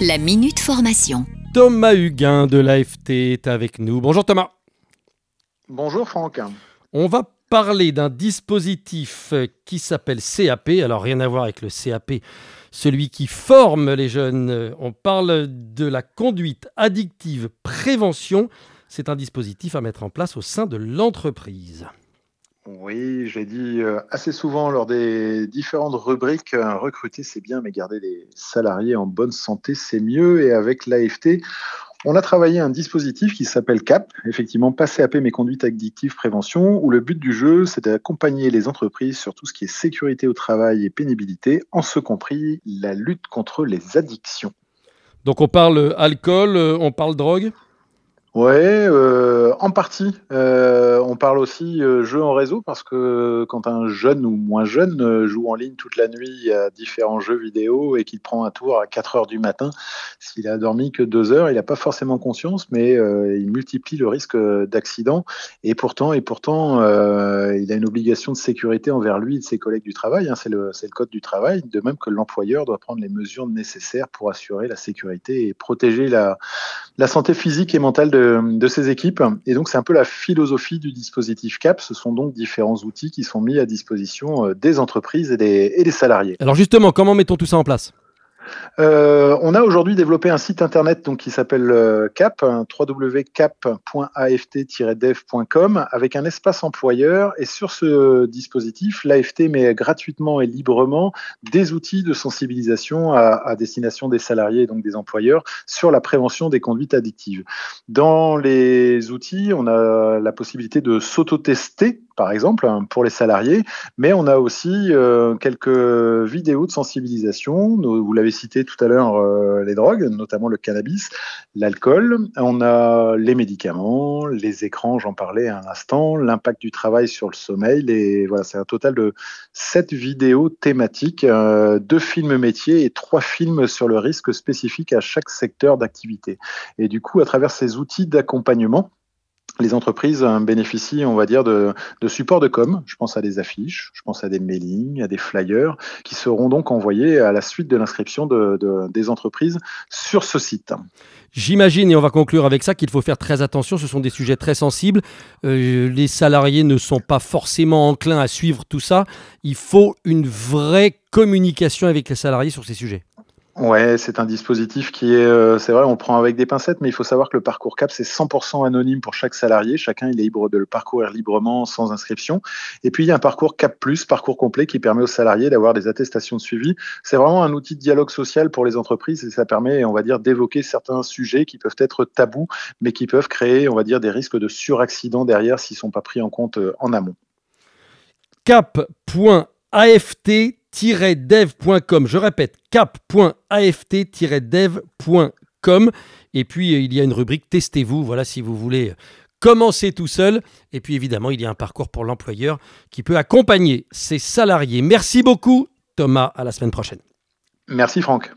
La Minute Formation. Thomas Huguin de l'AFT est avec nous. Bonjour Thomas. Bonjour Franck. On va parler d'un dispositif qui s'appelle CAP. Alors rien à voir avec le CAP, celui qui forme les jeunes. On parle de la conduite addictive prévention. C'est un dispositif à mettre en place au sein de l'entreprise. Oui, j'ai dit euh, assez souvent lors des différentes rubriques, euh, recruter c'est bien, mais garder les salariés en bonne santé c'est mieux. Et avec l'AFT, on a travaillé un dispositif qui s'appelle CAP, effectivement pas CAP mais conduite addictive prévention, où le but du jeu c'est d'accompagner les entreprises sur tout ce qui est sécurité au travail et pénibilité, en ce compris la lutte contre les addictions. Donc on parle alcool, euh, on parle drogue? Ouais, euh, en partie. Euh, on parle aussi euh, jeu en réseau parce que quand un jeune ou moins jeune euh, joue en ligne toute la nuit à différents jeux vidéo et qu'il prend un tour à 4 heures du matin, s'il a dormi que 2 heures, il n'a pas forcément conscience, mais il multiplie le risque d'accident. Et pourtant, et pourtant, il a une obligation de sécurité envers lui et ses collègues du travail. Hein, c'est le, c'est le code du travail, de même que l'employeur doit prendre les mesures nécessaires pour assurer la sécurité et protéger la, la santé physique et mentale de de, ces équipes. Et donc, c'est un peu la philosophie du dispositif CAP. Ce sont donc différents outils qui sont mis à disposition euh, des entreprises et des, salariés. Alors justement, comment mettons tout ça en place? Euh, on a aujourd'hui développé un site internet donc, qui s'appelle euh, CAP, www.cap.aft-dev.com, avec un espace employeur. Et sur ce dispositif, l'AFT met gratuitement et librement des outils de sensibilisation à, à, destination des salariés et donc des employeurs sur la prévention des conduites addictives. Dans les outils, on a la possibilité de s'auto-tester par exemple, hein, pour les salariés, mais on a aussi euh, quelques vidéos de sensibilisation. Vous l'avez cité tout à l'heure, euh, les drogues, notamment le cannabis, l'alcool. On a les médicaments, les écrans, j'en parlais à un instant, l'impact du travail sur le sommeil. Voilà, c'est un total de sept vidéos thématiques, euh, deux films métiers et trois films sur le risque spécifique à chaque secteur d'activité. Et du coup, à travers ces outils d'accompagnement, les entreprises euh, bénéficient, on va dire, de, supports de com. Je pense à des affiches, je pense à des mailings, à des flyers, qui seront donc envoyés à la suite de l'inscription de, de, des entreprises sur ce site. J'imagine, et on va conclure avec ça, qu'il faut faire très attention. Ce sont des sujets très sensibles. Euh, les salariés ne sont pas forcément enclins à suivre tout ça. Il faut une vraie communication avec les salariés sur ces sujets. Ouais, c'est un dispositif qui est, euh, c'est vrai, on prend avec des pincettes, mais il faut savoir que le parcours CAP, c'est 100% anonyme pour chaque salarié. Chacun, il est libre de le parcourir librement, sans inscription. Et puis, il y a un parcours CAP+, parcours complet, qui permet aux salariés d'avoir des attestations de suivi. C'est vraiment un outil de dialogue social pour les entreprises et ça permet, on va dire, d'évoquer certains sujets qui peuvent être tabous, mais qui peuvent créer, on va dire, des risques de suraccident derrière s'ils sont pas pris en compte euh, en amont. Cap.aft dev.com. Je répète, cap.aft-dev.com. Et puis, il y a une rubrique Testez-vous. Voilà, si vous voulez commencer tout seul. Et puis, évidemment, il y a un parcours pour l'employeur qui peut accompagner ses salariés. Merci beaucoup, Thomas. À la semaine prochaine. Merci, Franck.